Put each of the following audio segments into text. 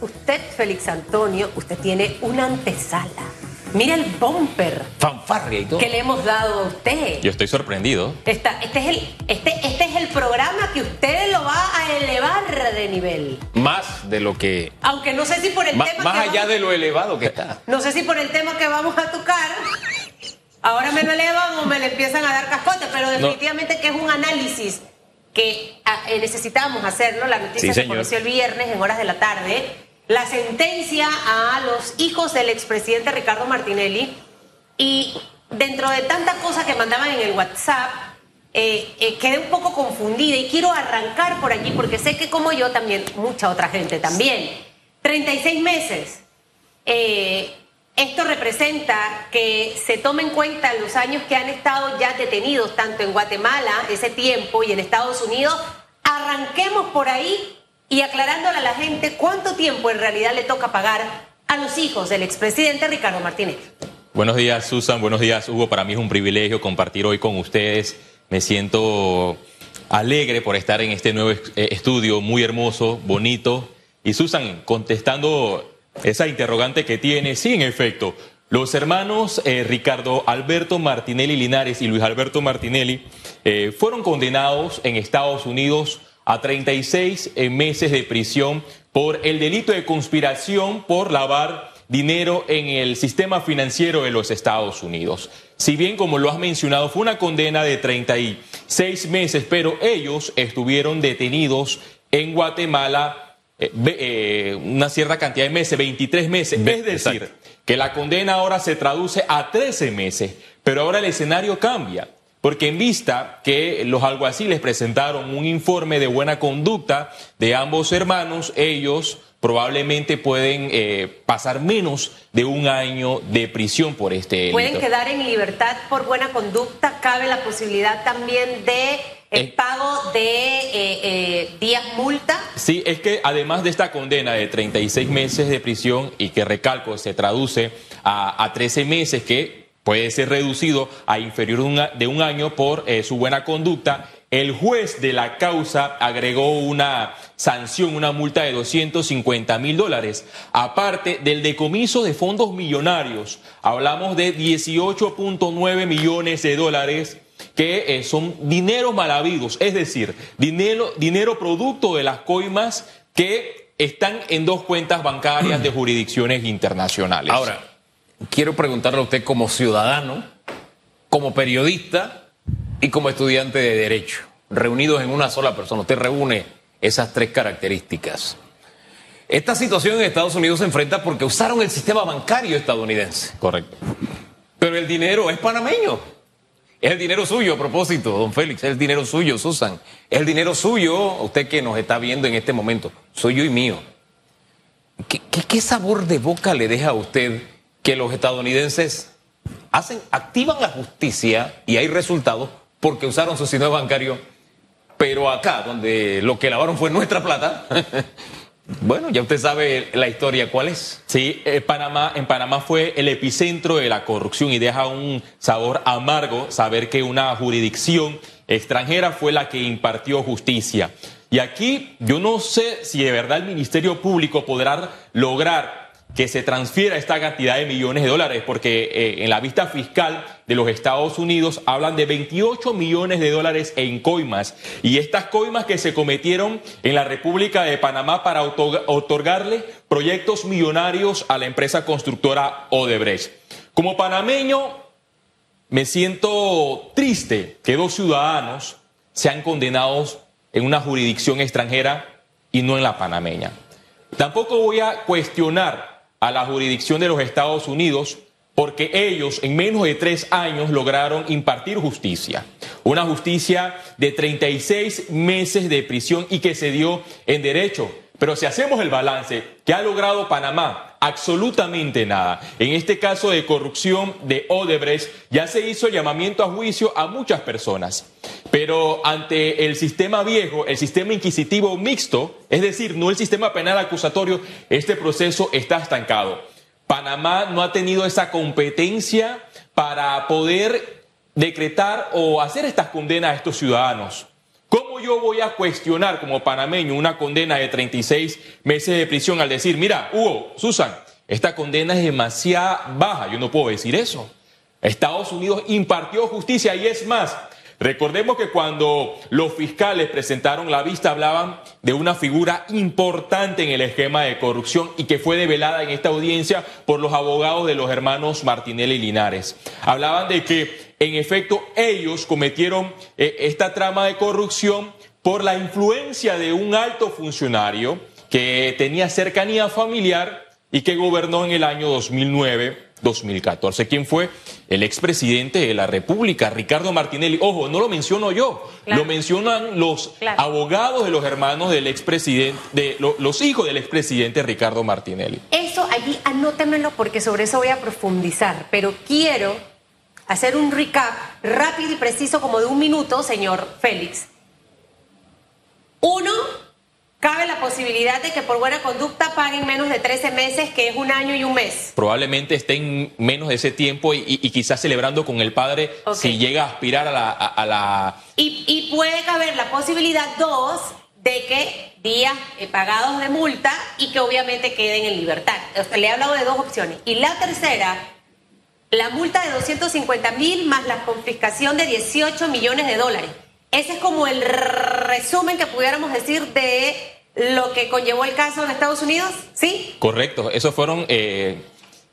usted, Félix Antonio, usted tiene una antesala. Mira el bumper Fanfarria y todo. que le hemos dado a usted. Yo estoy sorprendido. Esta- este, es el, este, este es el programa que usted lo va a elevar de nivel. Más de lo que. Aunque no sé si por el Más, tema más que allá vamos- de lo elevado que está. No sé si por el tema que vamos a tocar, ahora me lo elevan o me le empiezan a dar cascote, pero definitivamente que es un análisis que ah, eh, necesitamos hacerlo. La noticia Sí, se conoció el viernes en horas de la tarde. La sentencia a los hijos del expresidente Ricardo Martinelli. Y dentro de tantas cosas que mandaban en el WhatsApp, eh, eh, quedé un poco confundida y quiero arrancar por allí porque sé que como yo también, mucha otra gente también. 36 meses. Eh, esto representa que se tome en cuenta los años que han estado ya detenidos, tanto en Guatemala, ese tiempo, y en Estados Unidos. Arranquemos por ahí y aclarándole a la gente cuánto tiempo en realidad le toca pagar a los hijos del expresidente Ricardo Martínez. Buenos días, Susan. Buenos días, Hugo. Para mí es un privilegio compartir hoy con ustedes. Me siento alegre por estar en este nuevo eh, estudio muy hermoso, bonito. Y Susan, contestando esa interrogante que tiene, sí, en efecto, los hermanos eh, Ricardo Alberto Martinelli Linares y Luis Alberto Martinelli eh, fueron condenados en Estados Unidos a 36 eh, meses de prisión por el delito de conspiración por lavar dinero en el sistema financiero de los Estados Unidos. Si bien, como lo has mencionado, fue una condena de 36 meses, pero ellos estuvieron detenidos en Guatemala eh, eh, una cierta cantidad de meses, 23 meses. Ve- Es decir, exacto. que la condena ahora se traduce a 13 meses, pero ahora el escenario cambia. Porque en vista que los alguaciles presentaron un informe de buena conducta de ambos hermanos, ellos probablemente pueden eh, pasar menos de un año de prisión por este delito. Pueden quedar en libertad por buena conducta. Cabe la posibilidad también de el Eh. pago de eh, eh, días multa. Sí, es que además de esta condena de 36 meses de prisión y que recalco se traduce a, a 13 meses que puede ser reducido a inferior de un, año por eh, su buena conducta, el juez de la causa agregó una sanción, una multa de 250 mil dólares, aparte del decomiso de fondos millonarios. Hablamos de 18.9 millones de dólares que eh, son dineros mal habidos, es decir, dinero, dinero producto de las coimas que están en dos cuentas bancarias de jurisdicciones internacionales. Ahora, quiero preguntarle a usted como ciudadano, como periodista y como estudiante de Derecho, reunidos en una sola persona. Usted reúne esas tres características. Esta situación en Estados Unidos se enfrenta porque usaron el sistema bancario estadounidense. correcto. Pero el dinero es panameño. Es el dinero suyo, a propósito, don Félix, es el dinero suyo, Susan. Es el dinero suyo, usted que nos está viendo en este momento, suyo y mío. ¿Qué, qué- qué sabor de boca le deja a usted que los estadounidenses hacen, activan la justicia y hay resultados porque usaron su sistema bancario, pero acá, donde lo que lavaron fue nuestra plata, bueno, ya usted sabe la historia cuál es. Sí, eh, Panamá, en Panamá fue el epicentro de la corrupción y deja un sabor amargo saber que una jurisdicción extranjera fue la que impartió justicia. Y aquí yo no sé si de verdad el Ministerio Público podrá lograr que se transfiera esta cantidad de millones de dólares, porque eh, en la vista fiscal de los Estados Unidos hablan de 28 millones de dólares en coimas. Y estas coimas que se cometieron en la República de Panamá para otorga- otorgarle proyectos millonarios a la empresa constructora Odebrecht. Como panameño, me siento triste que dos ciudadanos sean condenados en una jurisdicción extranjera y no en la panameña. Tampoco voy a cuestionar a la jurisdicción de los Estados Unidos porque ellos en menos de tres años lograron impartir justicia. Una justicia de 36 meses de prisión y que se dio en derecho. Pero si hacemos el balance, ¿qué ha logrado Panamá? Absolutamente nada. En este caso de corrupción de Odebrecht ya se hizo llamamiento a juicio a muchas personas. Pero ante el sistema viejo, el sistema inquisitivo mixto, es decir, no el sistema penal acusatorio, este proceso está estancado. Panamá no ha tenido esa competencia para poder decretar o hacer estas condenas a estos ciudadanos. ¿Cómo ¿Cómo yo voy a cuestionar como panameño una condena de 36 meses de prisión al decir, mira, Hugo, Susan, esta condena es demasiado baja? Yo no puedo decir eso. Estados Unidos impartió justicia y es más, Recordemos que cuando los fiscales presentaron la vista hablaban de una figura importante en el esquema de corrupción y que fue develada en esta audiencia por los abogados de los hermanos Martinelli y Linares. Hablaban de que en efecto ellos cometieron eh, esta trama de corrupción por la influencia de un alto funcionario que tenía cercanía familiar y que gobernó en el año 2009 2014. ¿Quién fue? El expresidente de la República, Ricardo Martinelli. Ojo, no lo menciono yo, lo mencionan los abogados de los hermanos del expresidente, de los hijos del expresidente Ricardo Martinelli. Eso allí anótemelo porque sobre eso voy a profundizar, pero quiero hacer un recap rápido y preciso como de un minuto, señor Félix. Uno, cabe la posibilidad de que por buena conducta paguen menos de 13 meses, que es un año y un mes. Probablemente estén menos de ese tiempo y, quizás celebrando con el padre si llega a aspirar a la... Y, puede caber la posibilidad, dos, de que días eh, pagados de multa y que obviamente queden en libertad. le he hablado de dos opciones. Y la tercera, la multa de 250 mil más la confiscación de 18 millones de dólares. Ese es como el resumen que pudiéramos decir de lo que conllevó el caso en Estados Unidos, ¿sí? Correcto, esos fueron eh,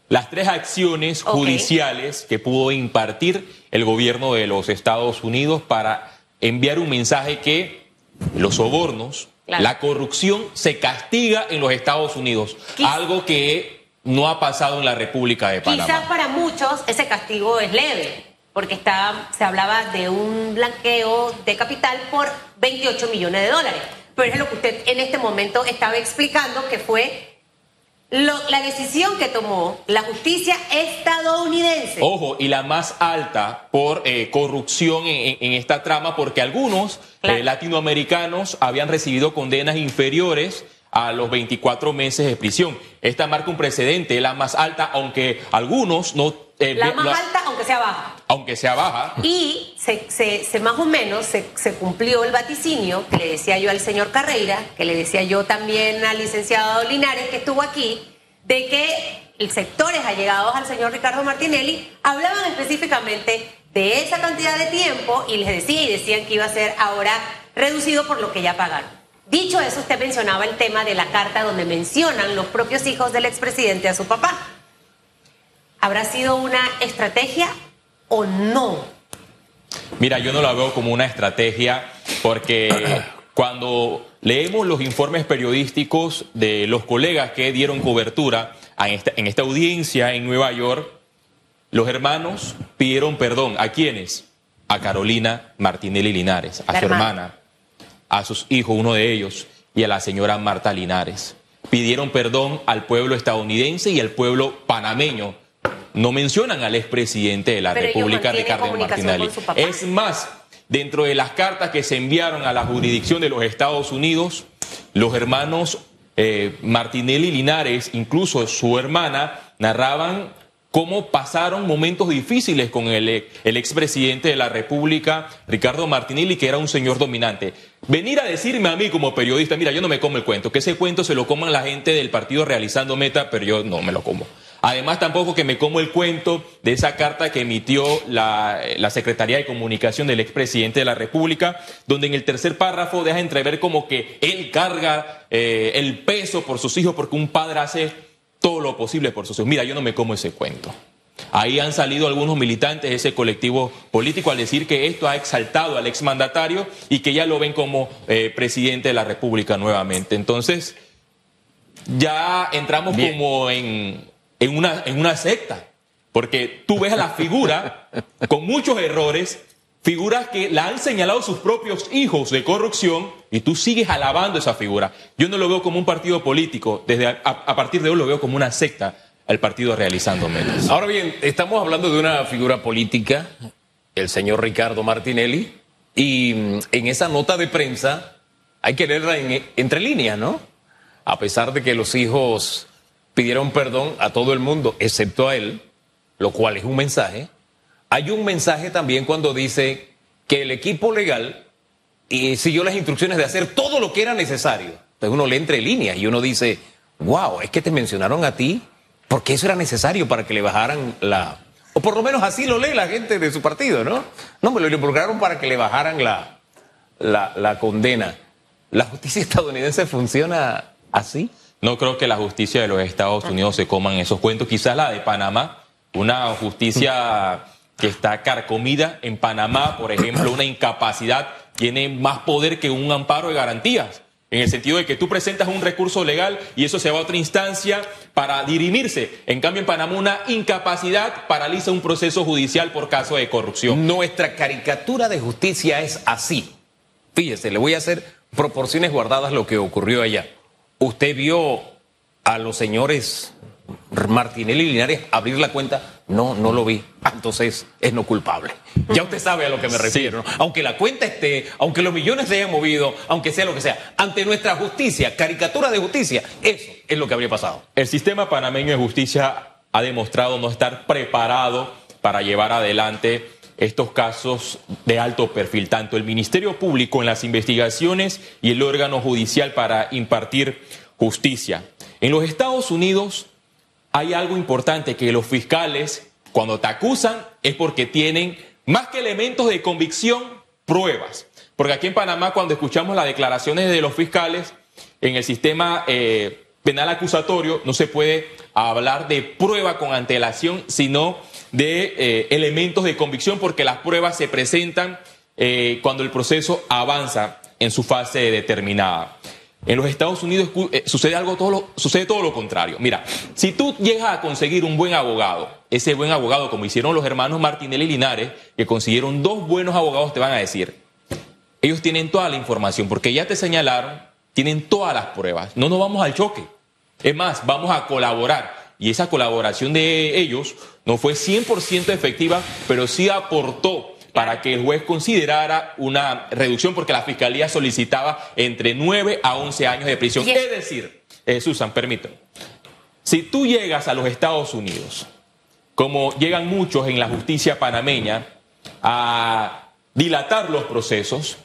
las tres acciones judiciales que pudo impartir el gobierno de los Estados Unidos para enviar un mensaje que los sobornos, la corrupción se castiga en los Estados Unidos, algo que no ha pasado en la República de Panamá. Quizás para muchos ese castigo es leve, porque se hablaba de un blanqueo de capital por 28 millones de dólares. Pero es lo que usted en este momento estaba explicando, que fue la decisión que tomó la justicia estadounidense. Ojo, y la más alta por eh, corrupción en, esta trama, porque algunos eh, latinoamericanos habían recibido condenas inferiores a los 24 meses de prisión. Esta marca un precedente, la más alta, aunque algunos no... Eh, la más alta, aunque sea baja. Aunque sea baja. Y se, se, más o menos se, se, cumplió el vaticinio que le decía yo al señor Carreira, que le decía yo también al licenciado Linares, que estuvo aquí, de que sectores allegados al señor Ricardo Martinelli hablaban específicamente de esa cantidad de tiempo y les decía y decían que iba a ser ahora reducido por lo que ya pagaron. Dicho eso, usted mencionaba el tema de la carta donde mencionan los propios hijos del expresidente a su papá. ¿Habrá sido una estrategia o no? Mira, yo no la veo como una estrategia porque cuando leemos los informes periodísticos de los colegas que dieron cobertura en esta, audiencia en Nueva York, los hermanos pidieron perdón. ¿A quiénes? A Carolina Martinelli Linares, a su hermana a sus hijos, uno de ellos, y a la señora Marta Linares. Pidieron perdón al pueblo estadounidense y al pueblo panameño. No mencionan al expresidente de la República, Ricardo Martinelli. Es más, dentro de las cartas que se enviaron a la jurisdicción de los Estados Unidos, los hermanos eh, Martinelli y Linares, incluso su hermana, narraban cómo pasaron momentos difíciles con el, el expresidente de la República, Ricardo Martinelli, que era un señor dominante. Venir a decirme a mí como periodista, mira, yo no me como el cuento, que ese cuento se lo coman la gente del partido realizando meta, pero yo no me lo como. Además, tampoco que me como el cuento de esa carta que emitió la, Secretaría de Comunicación del expresidente de la República, donde en el tercer párrafo deja entrever como que él carga eh, el peso por sus hijos porque un padre hace todo lo posible por sus Mira, yo no me como ese cuento. Ahí han salido algunos militantes de ese colectivo político al decir que esto ha exaltado al exmandatario y que ya lo ven como eh, presidente de la República nuevamente. Entonces, ya entramos como en, en, una, en una secta, porque tú ves a la figura con muchos errores figuras que la han señalado sus propios hijos de corrupción y tú sigues alabando esa figura. Yo no lo veo como un partido político, desde a, partir de hoy lo veo como una secta, el partido realizando metas. Ahora bien, estamos hablando de una figura política, el señor Ricardo Martinelli, y mm, en esa nota de prensa hay que leerla entre líneas, ¿no? A pesar de que los hijos pidieron perdón a todo el mundo, excepto a él, lo cual es un mensaje, hay un mensaje también cuando dice que el equipo legal siguió las instrucciones de hacer todo lo que era necesario. Entonces uno le entre líneas y uno dice, wow, es que te mencionaron a ti porque eso era necesario para que le bajaran la... O por lo menos así lo lee la gente de su partido, ¿no? No, me lo involucraron para que le bajaran la, la, la condena. ¿La justicia estadounidense funciona así? No creo que la justicia de los Estados Unidos se coman esos cuentos. Quizás la de Panamá, una justicia que está carcomida en Panamá, por ejemplo, una incapacidad tiene más poder que un amparo de garantías. En el sentido de que tú presentas un recurso legal y eso se va a otra instancia para dirimirse. En cambio, en Panamá una incapacidad paraliza un proceso judicial por caso de corrupción. Nuestra caricatura de justicia es así. Fíjese, le voy a hacer proporciones guardadas lo que ocurrió allá. Usted vio a los señores Martinelli y Linares abrir la cuenta. No, no lo vi. Ah, entonces es no culpable. Ya usted sabe a lo que me refiero. ¿no? Aunque la cuenta esté, aunque los millones se hayan movido, aunque sea lo que sea, ante nuestra justicia, caricatura de justicia, eso es lo que habría pasado. El sistema panameño de justicia ha demostrado no estar preparado para llevar adelante estos casos de alto perfil, tanto el Ministerio Público en las investigaciones y el órgano judicial para impartir justicia. En los Estados Unidos hay algo importante que los fiscales, cuando te acusan, es porque tienen más que elementos de convicción, pruebas. Porque aquí en Panamá, cuando escuchamos las declaraciones de los fiscales, en el sistema eh, penal acusatorio no se puede hablar de prueba con antelación, sino de eh, elementos de convicción, porque las pruebas se presentan eh, cuando el proceso avanza en su fase determinada. En los Estados Unidos eh, sucede algo todo lo, sucede todo lo contrario. Mira, si tú llegas a conseguir un buen abogado, ese buen abogado, como hicieron los hermanos Martinelli y Linares, que consiguieron dos buenos abogados, te van a decir, ellos tienen toda la información, porque ya te señalaron, tienen todas las pruebas. No nos vamos al choque. Es más, vamos a colaborar. Y esa colaboración de ellos no fue 100% efectiva, pero sí aportó para que el juez considerara una reducción porque la fiscalía solicitaba entre 9 a 11 años de prisión. Es decir, eh, Susan, permítame, si tú llegas a los Estados Unidos, como llegan muchos en la justicia panameña, a dilatar los procesos,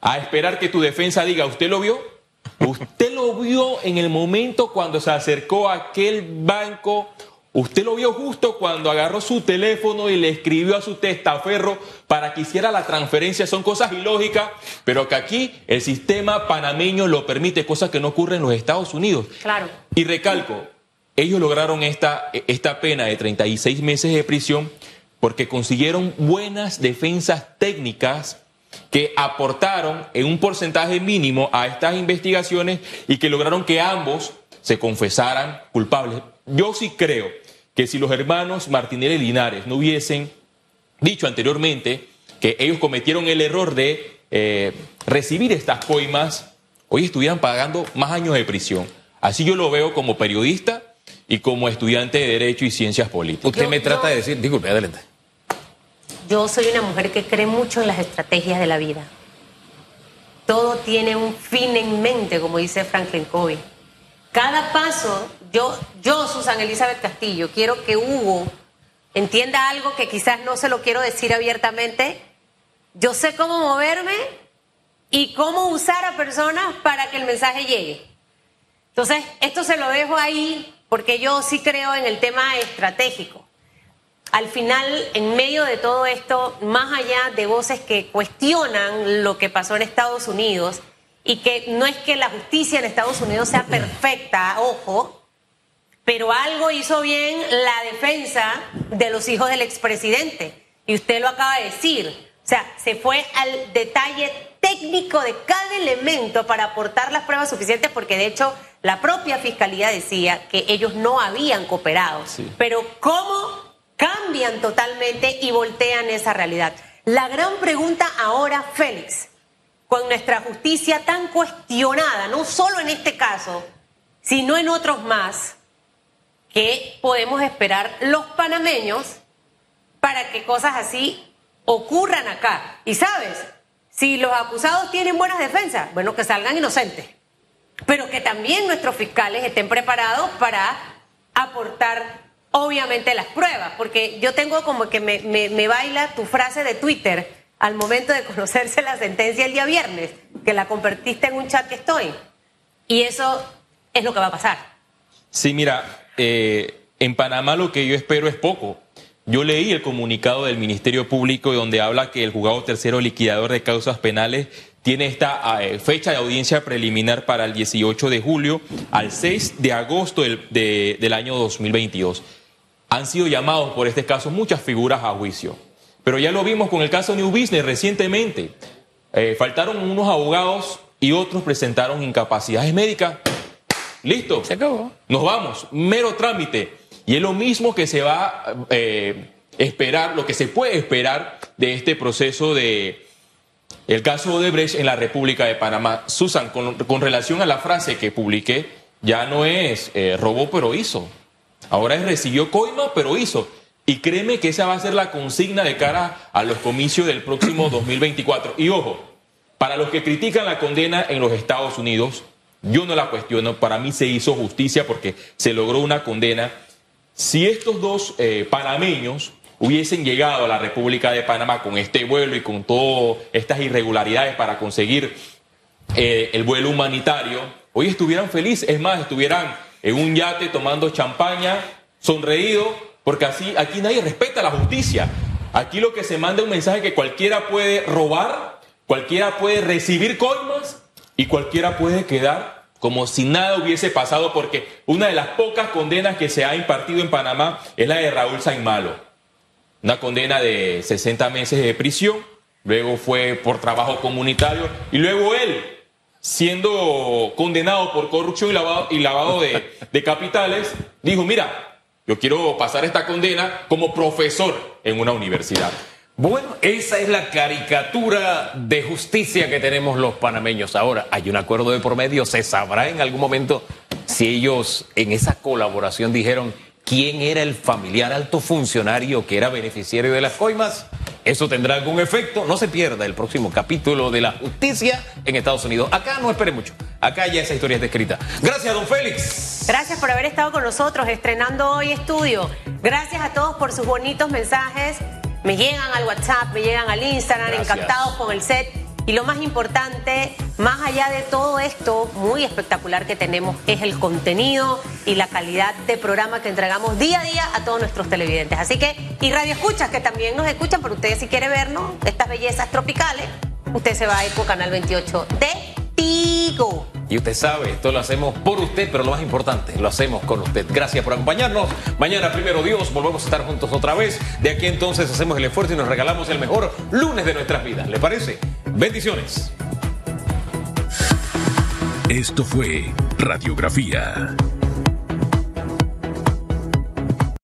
a esperar que tu defensa diga, ¿usted lo vio? ¿Usted lo vio en el momento cuando se acercó a aquel banco Usted lo vio justo cuando agarró su teléfono y le escribió a su testaferro para que hiciera la transferencia. Son cosas ilógicas, pero que aquí el sistema panameño lo permite, cosas que no ocurren en los Estados Unidos. Claro. Y recalco, ellos lograron esta, esta pena de 36 meses de prisión porque consiguieron buenas defensas técnicas que aportaron en un porcentaje mínimo a estas investigaciones y que lograron que ambos se confesaran culpables. Yo sí creo que si los hermanos Martinelli y Linares no hubiesen dicho anteriormente que ellos cometieron el error de eh, recibir estas coimas, hoy estuvieran pagando más años de prisión. Así yo lo veo como periodista y como estudiante de Derecho y Ciencias Políticas. Usted me trata de decir, disculpe, adelante. Yo soy una mujer que cree mucho en las estrategias de la vida. Todo tiene un fin en mente, como dice Franklin Covey. Cada paso, yo, yo, Susan Elizabeth Castillo, quiero que Hugo entienda algo que quizás no se lo quiero decir abiertamente. Yo sé cómo moverme y cómo usar a personas para que el mensaje llegue. Entonces, esto se lo dejo ahí porque yo sí creo en el tema estratégico. Al final, en medio de todo esto, más allá de voces que cuestionan lo que pasó en Estados Unidos, y que no es que la justicia en Estados Unidos sea perfecta, ojo, pero algo hizo bien la defensa de los hijos del expresidente. Y usted lo acaba de decir. O sea, se fue al detalle técnico de cada elemento para aportar las pruebas suficientes, porque de hecho la propia fiscalía decía que ellos no habían cooperado. Pero ¿cómo cambian totalmente y voltean esa realidad? La gran pregunta ahora, Félix, con nuestra justicia tan cuestionada, no solo en este caso, sino en otros más, que podemos esperar los panameños para que cosas así ocurran acá. Y sabes, si los acusados tienen buenas defensas, bueno, que salgan inocentes, pero que también nuestros fiscales estén preparados para aportar obviamente las pruebas, porque yo tengo como que me, me baila tu frase de Twitter al momento de conocerse la sentencia el día viernes, que la convertiste en un chat que estoy. Y eso es lo que va a pasar. Sí, mira, eh, en Panamá lo que yo espero es poco. Yo leí el comunicado del Ministerio Público donde habla que el juzgado tercero liquidador de causas penales tiene esta eh, fecha de audiencia preliminar para el 18 de julio al 6 de agosto del, del año 2022. Han sido llamados por este caso muchas figuras a juicio. Pero ya lo vimos con el caso New Business recientemente. Eh, faltaron unos abogados y otros presentaron incapacidades médicas. Listo. Se acabó. Nos vamos. Mero trámite. Y es lo mismo que se va a eh, esperar, lo que se puede esperar de este proceso de el caso de Brecht en la República de Panamá. Susan, con, relación a la frase que publiqué, ya no es eh, robó pero hizo. Ahora es recibió coima pero hizo. Y créeme que esa va a ser la consigna de cara a los comicios del próximo 2024. Y ojo, para los que critican la condena en los Estados Unidos, yo no la cuestiono, para mí se hizo justicia porque se logró una condena. Si estos dos eh, panameños hubiesen llegado a la República de Panamá con este vuelo y con todas estas irregularidades para conseguir eh, el vuelo humanitario, hoy estuvieran felices, es más, estuvieran en un yate tomando champaña, sonreído, porque así aquí nadie respeta la justicia. Aquí lo que se manda es un mensaje que cualquiera puede robar, cualquiera puede recibir coimas y cualquiera puede quedar como si nada hubiese pasado, porque una de las pocas condenas que se ha impartido en Panamá es la de Raúl Saimalo. Una condena de 60 meses de prisión, luego fue por trabajo comunitario y luego él, siendo condenado por corrupción y lavado, y lavado de, de capitales, dijo, mira, yo quiero pasar esta condena como profesor en una universidad. Bueno, esa es la caricatura de justicia que tenemos los panameños. Ahora, hay un acuerdo de por medio. ¿Se sabrá en algún momento si ellos en esa colaboración dijeron quién era el familiar alto funcionario que era beneficiario de las coimas? ¿Eso tendrá algún efecto? No se pierda el próximo capítulo de la justicia en Estados Unidos. Acá no espere mucho. Acá ya esa historia está escrita. Gracias, don Félix. Gracias por haber estado con nosotros estrenando hoy estudio. Gracias a todos por sus bonitos mensajes. Me llegan al WhatsApp, me llegan al Instagram, encantados con el set. Y lo más importante, más allá de todo esto muy espectacular que tenemos, es el contenido y la calidad de programa que entregamos día a día a todos nuestros televidentes. Así que, y Radio Escuchas, que también nos escuchan, pero ustedes si quieren vernos, estas bellezas tropicales, usted se va a por Canal 28 de Tigo. Y usted sabe, esto lo hacemos por usted, pero lo más importante, lo hacemos con usted. Gracias por acompañarnos. Mañana, primero Dios, volvemos a estar juntos otra vez. De aquí entonces hacemos el esfuerzo y nos regalamos el mejor lunes de nuestras vidas. ¿Le parece? Bendiciones. Esto fue Radiografía